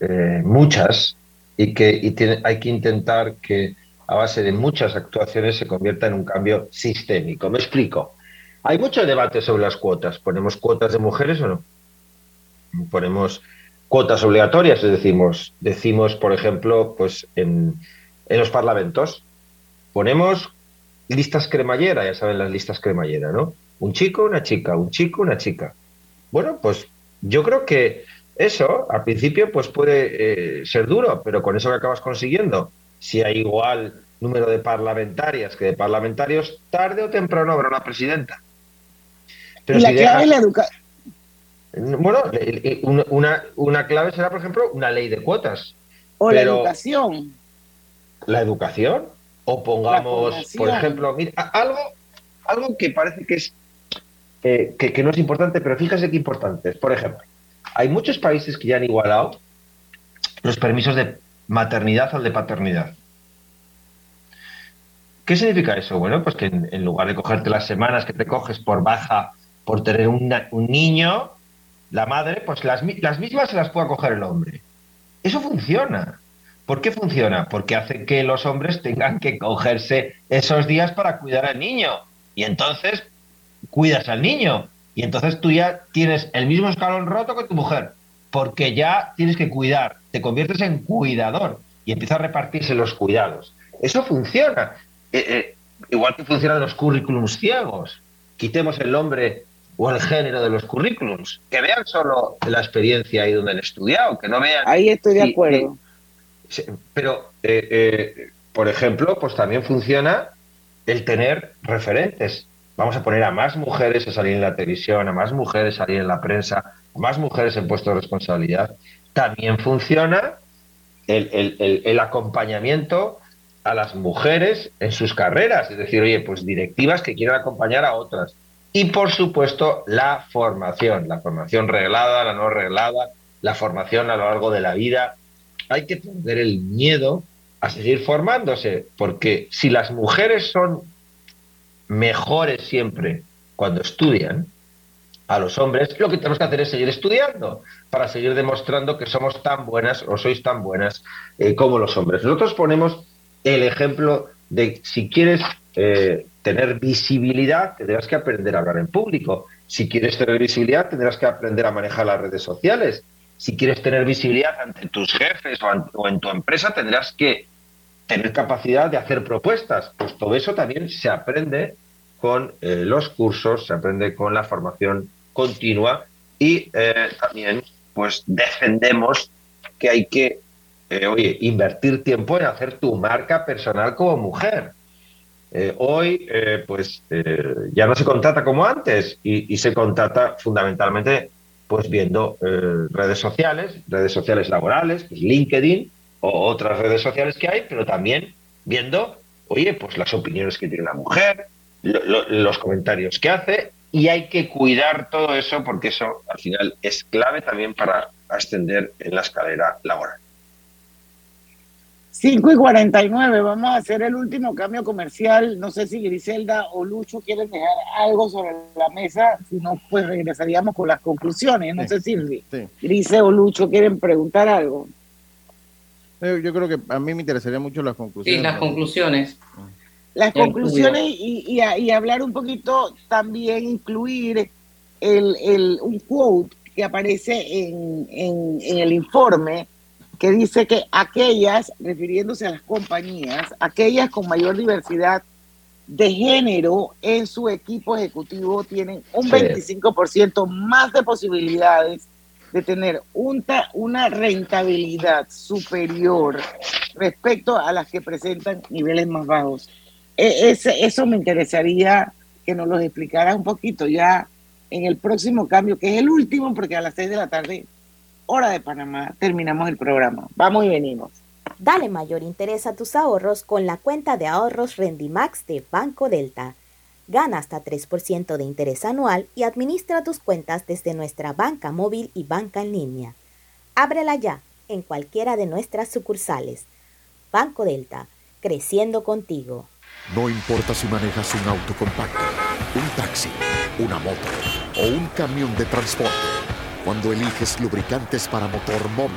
muchas y que hay que intentar que a base de muchas actuaciones se convierta en un cambio sistémico. Me explico. Hay mucho debate sobre las cuotas. ¿Ponemos cuotas de mujeres o no? Ponemos cuotas obligatorias, decimos, decimos, por ejemplo, pues en, en los parlamentos, ponemos listas cremallera, ya saben las listas cremallera, ¿no? Un chico, una chica, un chico, una chica. Bueno, pues yo creo que eso al principio pues puede eh, ser duro, pero con eso que acabas consiguiendo, si hay igual número de parlamentarias que de parlamentarios, tarde o temprano habrá una presidenta. Pero la clave la educación bueno, una, una clave será, por ejemplo, una ley de cuotas. O la educación. La educación. O pongamos, por ejemplo, mira, algo, algo que parece que es eh, que, no es importante, pero fíjese qué importante es. Por ejemplo, hay muchos países que ya han igualado los permisos de maternidad o de paternidad. ¿Qué significa eso? Bueno, pues que en, lugar de cogerte las semanas que te coges por baja por tener un niño, la madre, pues las, las mismas se las puede coger el hombre. Eso funciona. ¿Por qué funciona? Porque hace que los hombres tengan que cogerse esos días para cuidar al niño. Y entonces cuidas al niño. Y entonces tú ya tienes el mismo escalón roto que tu mujer. Porque ya tienes que cuidar. Te conviertes en cuidador. Y empieza a repartirse los cuidados. Eso funciona. Eh, eh, igual que funcionan los currículums ciegos. Quitemos el hombre o el género de los currículums, que vean solo la experiencia ahí donde han estudiado, que no vean... Ahí estoy de acuerdo. pero, eh, por ejemplo, pues también funciona el tener referentes. Vamos a poner a más mujeres a salir en la televisión, a más mujeres a salir en la prensa, a más mujeres en puestos de responsabilidad. También funciona el, el acompañamiento a las mujeres en sus carreras, es decir, oye, pues directivas que quieran acompañar a otras y por supuesto la formación, la formación reglada, la no reglada, la formación a lo largo de la vida. Hay que perder el miedo a seguir formándose, porque si las mujeres son mejores siempre cuando estudian, a los hombres, lo que tenemos que hacer es seguir estudiando para seguir demostrando que somos tan buenas o sois tan buenas eh, como los hombres. Nosotros ponemos el ejemplo de si quieres eh, tener visibilidad, tendrás que aprender a hablar en público. Si quieres tener visibilidad, tendrás que aprender a manejar las redes sociales. Si quieres tener visibilidad ante tus jefes o, en tu empresa, tendrás que tener capacidad de hacer propuestas. Pues todo eso también se aprende con eh, los cursos, se aprende con la formación continua y eh, también pues defendemos que hay que, eh, oye, invertir tiempo en hacer tu marca personal como mujer. Hoy, pues ya no se contrata como antes y, se contrata fundamentalmente, pues viendo redes sociales, redes sociales laborales, pues LinkedIn o otras redes sociales que hay, pero también viendo, oye, pues las opiniones que tiene la mujer, los comentarios que hace y hay que cuidar todo eso porque eso al final es clave también para ascender en la escalera laboral. 5 y 49, vamos a hacer el último cambio comercial. No sé si Griselda o Lucho quieren dejar algo sobre la mesa, si no, pues regresaríamos con las conclusiones. No sé si Grise o Lucho quieren preguntar algo. Yo creo que a mí me interesaría mucho las conclusiones. Sí, las conclusiones. Las conclusiones y, y, hablar un poquito, también incluir el, el, un quote que aparece en, en, en el informe que dice que aquellas, refiriéndose a las compañías, aquellas con mayor diversidad de género en su equipo ejecutivo tienen un 25% más de posibilidades de tener una rentabilidad superior respecto a las que presentan niveles más bajos. E, eso me interesaría que nos lo explicara un poquito ya en el próximo cambio, que es el último, porque a las 6 de la tarde hora de Panamá, terminamos el programa. Vamos y venimos. Dale mayor interés a tus ahorros con la cuenta de ahorros Rendimax de Banco Delta. Gana hasta 3% de interés anual y administra tus cuentas desde nuestra banca móvil y banca en línea. Ábrela ya en cualquiera de nuestras sucursales. Banco Delta, creciendo contigo. No importa si manejas un auto compacto, un taxi, una moto o un camión de transporte. Cuando eliges lubricantes para motor móvil,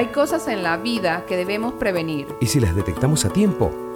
Hay cosas en la vida que debemos prevenir. Y si las detectamos a tiempo,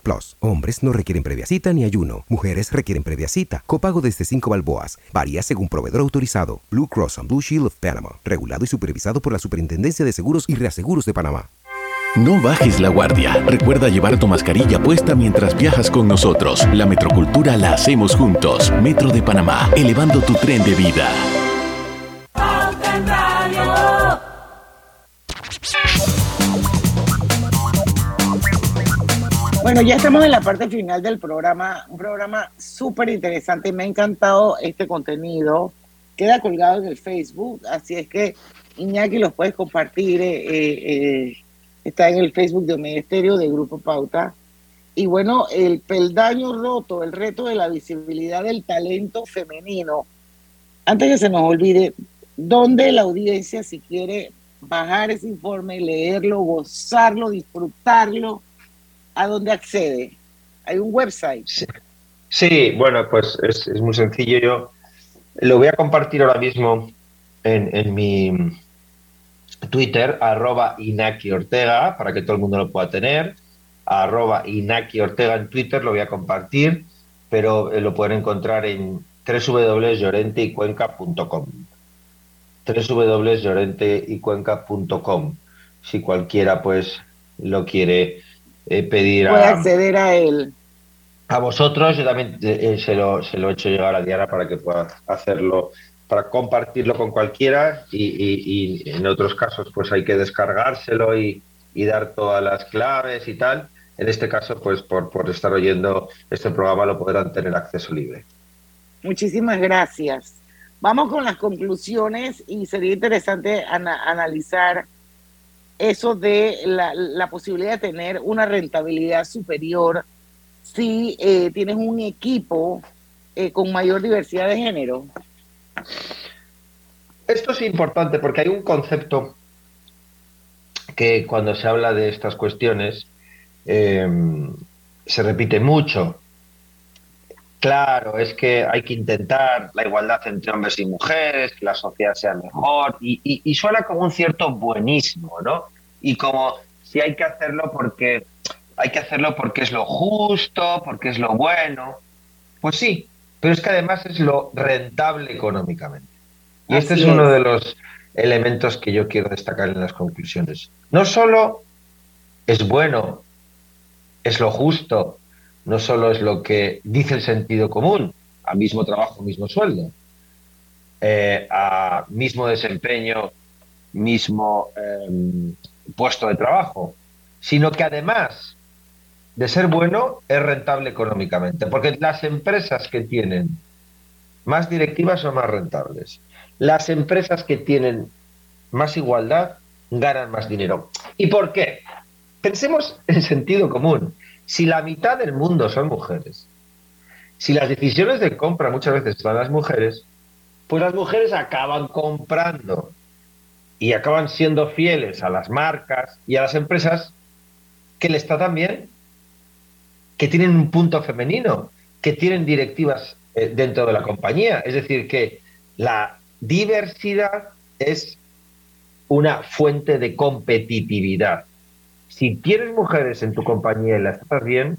Plus. Hombres no requieren previa cita ni ayuno. Mujeres requieren previa cita. Copago desde 5 balboas. Varía según proveedor autorizado. Blue Cross and Blue Shield of Panama. Regulado y supervisado por la Superintendencia de Seguros y Reaseguros de Panamá. No bajes la guardia. Recuerda llevar tu mascarilla puesta mientras viajas con nosotros. La metrocultura la hacemos juntos. Metro de Panamá, elevando tu tren de vida. Bueno, ya estamos en la parte final del programa, un programa súper interesante. Me ha encantado este contenido. Queda colgado en el Facebook, así es que Iñaki los puedes compartir. Eh, eh, está en el Facebook de Ministerio de Grupo Pauta. Y bueno, el peldaño roto, el reto de la visibilidad del talento femenino. Antes que se nos olvide, ¿dónde la audiencia, si quiere bajar ese informe, leerlo, gozarlo, disfrutarlo? ¿A dónde accede? ¿Hay un website? Sí, bueno, pues es, muy sencillo. Yo lo voy a compartir ahora mismo en, mi Twitter, arroba Inaki Ortega, para que todo el mundo lo pueda tener. Arroba Inaki Ortega en Twitter, lo voy a compartir, pero eh, lo pueden encontrar en www.llorenteycuenca.com www.llorenteycuenca.com si cualquiera pues lo quiere eh, pedir Puede acceder a él. A vosotros, yo también eh, eh, se, lo, se lo he hecho llegar a Diana para que pueda hacerlo, para compartirlo con cualquiera y, en otros casos pues hay que descargárselo y, dar todas las claves y tal. En este caso, pues por, por estar oyendo este programa lo podrán tener acceso libre. Muchísimas gracias. Vamos con las conclusiones y sería interesante analizar eso de la, posibilidad de tener una rentabilidad superior si eh, tienes un equipo eh, con mayor diversidad de género? Esto es importante porque hay un concepto que cuando se habla de estas cuestiones em, se repite mucho. Claro, es que hay que intentar la igualdad entre hombres y mujeres, que la sociedad sea mejor, y, y suena como un cierto buenismo, ¿no? Y como si hay que hacerlo porque hay que hacerlo porque es lo justo, porque es lo bueno. Pues sí, pero es que además es lo rentable económicamente. Y este es, uno de los elementos que yo quiero destacar en las conclusiones. No solo es bueno, es lo justo, no solo es lo que dice el sentido común, a mismo trabajo, mismo sueldo, eh, a mismo desempeño, mismo em, puesto de trabajo, sino que además de ser bueno es rentable económicamente, porque las empresas que tienen más directivas son más rentables. Las empresas que tienen más igualdad ganan más dinero. ¿Y por qué? Pensemos en sentido común. Si la mitad del mundo son mujeres, si las decisiones de compra muchas veces van las mujeres, pues las mujeres acaban comprando y acaban siendo fieles a las marcas y a las empresas que les tratan bien, que tienen un punto femenino, que tienen directivas eh, dentro de la compañía. Es decir, que la diversidad es una fuente de competitividad. Si tienes mujeres en tu compañía y las tratas bien,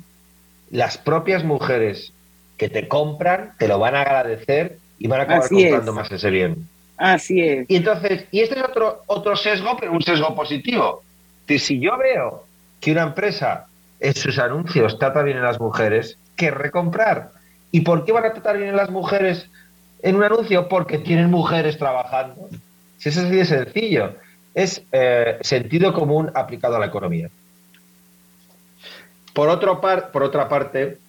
las propias mujeres que te compran te lo van a agradecer y van a acabar comprando más ese bien. Así es. Y entonces, y este es otro, otro sesgo, pero un sesgo positivo. si yo veo que una empresa en sus anuncios trata bien a las mujeres, querré comprar. ¿Y por qué van a tratar bien a las mujeres en un anuncio? Porque tienen mujeres trabajando. Si es así de sencillo. Es eh, sentido común aplicado a la economía. Por, otro par, por otra parte,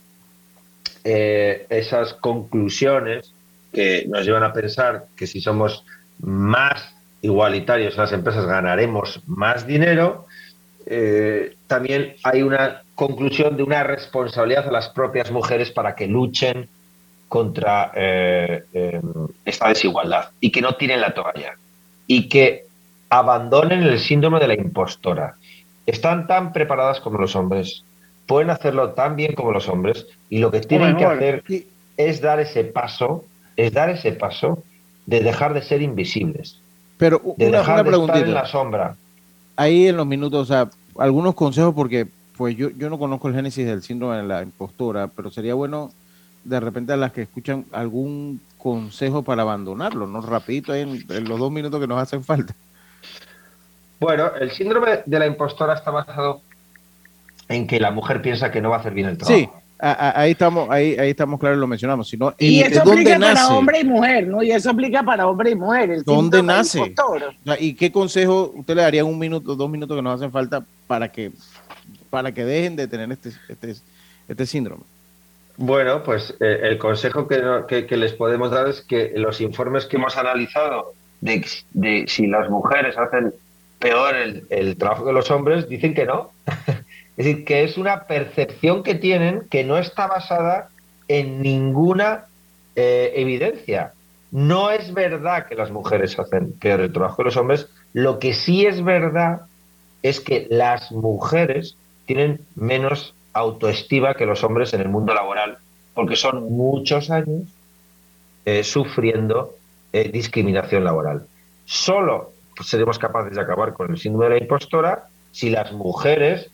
eh, esas conclusiones que nos llevan a pensar que si somos más igualitarios en las empresas ganaremos más dinero, eh, también hay una conclusión de una responsabilidad a las propias mujeres para que luchen contra eh, em, esta desigualdad y que no tiren la toalla y que abandonen el síndrome de la impostora. Están tan preparadas como los hombres, pueden hacerlo tan bien como los hombres y lo que tienen que hacer es dar ese paso, es dar ese paso de dejar de ser invisibles. Pero de una, dejar una de estar en la sombra. Ahí en los minutos, o sea, algunos consejos porque pues yo, yo no conozco el génesis del síndrome de la impostora, pero sería bueno de repente a las que escuchan algún consejo para abandonarlo, ¿no? Rapidito ahí en, los dos minutos que nos hacen falta. Bueno, el síndrome de la impostora está basado en que la mujer piensa que no va a hacer bien el trabajo. Sí, ahí estamos, ahí, ahí estamos claros, lo mencionamos. Sino, y eso aplica para hombre y mujer, ¿no? Y eso aplica para hombre y mujer. El ¿Dónde nace? ¿Y qué consejo usted le daría en un minuto, dos minutos que nos hacen falta para que, para que dejen de tener este, este, este síndrome? Bueno, pues eh, el consejo que, que, les podemos dar es que los informes que hemos analizado de, de si las mujeres hacen peor el, el, trabajo que los hombres, dicen que no. es decir, que es una percepción que tienen que no está basada en ninguna eh, evidencia. No es verdad que las mujeres hacen peor el trabajo que los hombres. Lo que sí es verdad es que las mujeres tienen menos autoestima que los hombres en el mundo laboral, porque son muchos años eh, sufriendo eh, discriminación laboral. Solo seremos capaces de acabar con el síndrome de la impostora si las mujeres,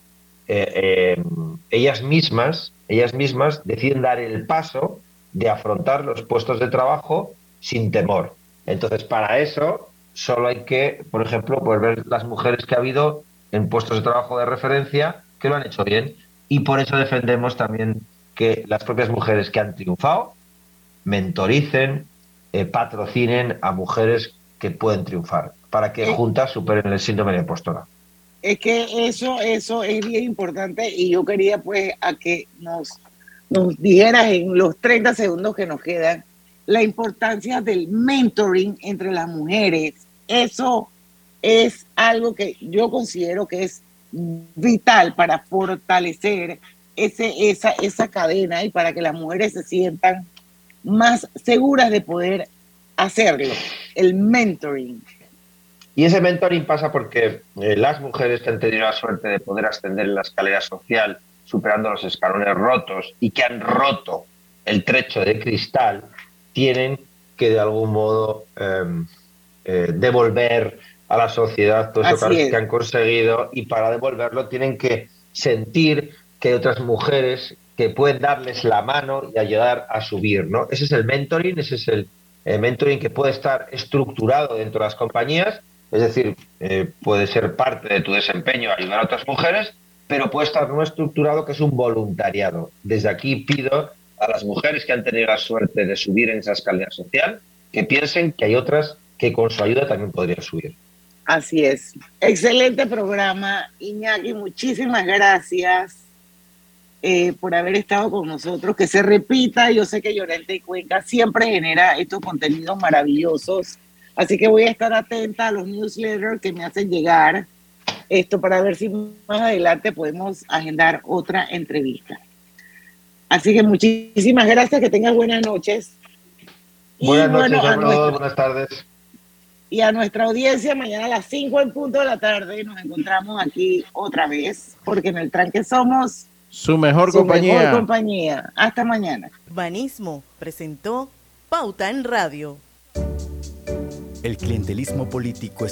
eh, ellas mismas, ellas mismas deciden dar el paso de afrontar los puestos de trabajo sin temor. Entonces, para eso, solo hay que, por ejemplo, poder ver las mujeres que ha habido en puestos de trabajo de referencia que lo han hecho bien y por eso defendemos también que las propias mujeres que han triunfado mentoricen, eh, patrocinen a mujeres que pueden triunfar, para que eh. juntas superen el síndrome de impostora. Es que eso, eso es bien importante y yo quería pues a que nos, nos dijeras en los 30 segundos que nos quedan la importancia del mentoring entre las mujeres. Eso es algo que yo considero que es vital para fortalecer ese, esa, esa cadena y para que las mujeres se sientan más seguras de poder hacerlo, el mentoring. Y ese mentoring pasa porque eh, las mujeres que han tenido la suerte de poder ascender en la escalera social superando los escalones rotos y que han roto el trecho de cristal, tienen que de algún modo em, eh, devolver a la sociedad todo eso que han conseguido y para devolverlo tienen que sentir que hay otras mujeres que pueden darles la mano y ayudar a subir, ¿no? Ese es el mentoring, ese es el, eh, mentoring que puede estar estructurado dentro de las compañías, es decir, eh, puede ser parte de tu desempeño ayudar a otras mujeres, pero puede estar no estructurado que es un voluntariado. Desde aquí pido a las mujeres que han tenido la suerte de subir en esa escalera social que piensen que hay otras que con su ayuda también podrían subir. Así es. Excelente programa, Iñaki. Muchísimas gracias eh, por haber estado con nosotros. Que se repita. Yo sé que Llorente y Cuenca siempre genera estos contenidos maravillosos. Así que voy a estar atenta a los newsletters que me hacen llegar esto para ver si más adelante podemos agendar otra entrevista. Así que muchísimas gracias. Que tengas buenas noches. Buenas noches, bueno, buenas tardes y a nuestra audiencia mañana a las 5 en punto de la tarde nos encontramos aquí otra vez porque en el tranque somos su mejor compañía. Mejor compañía. Hasta mañana. Banismo presentó Pauta en Radio. El clientelismo político es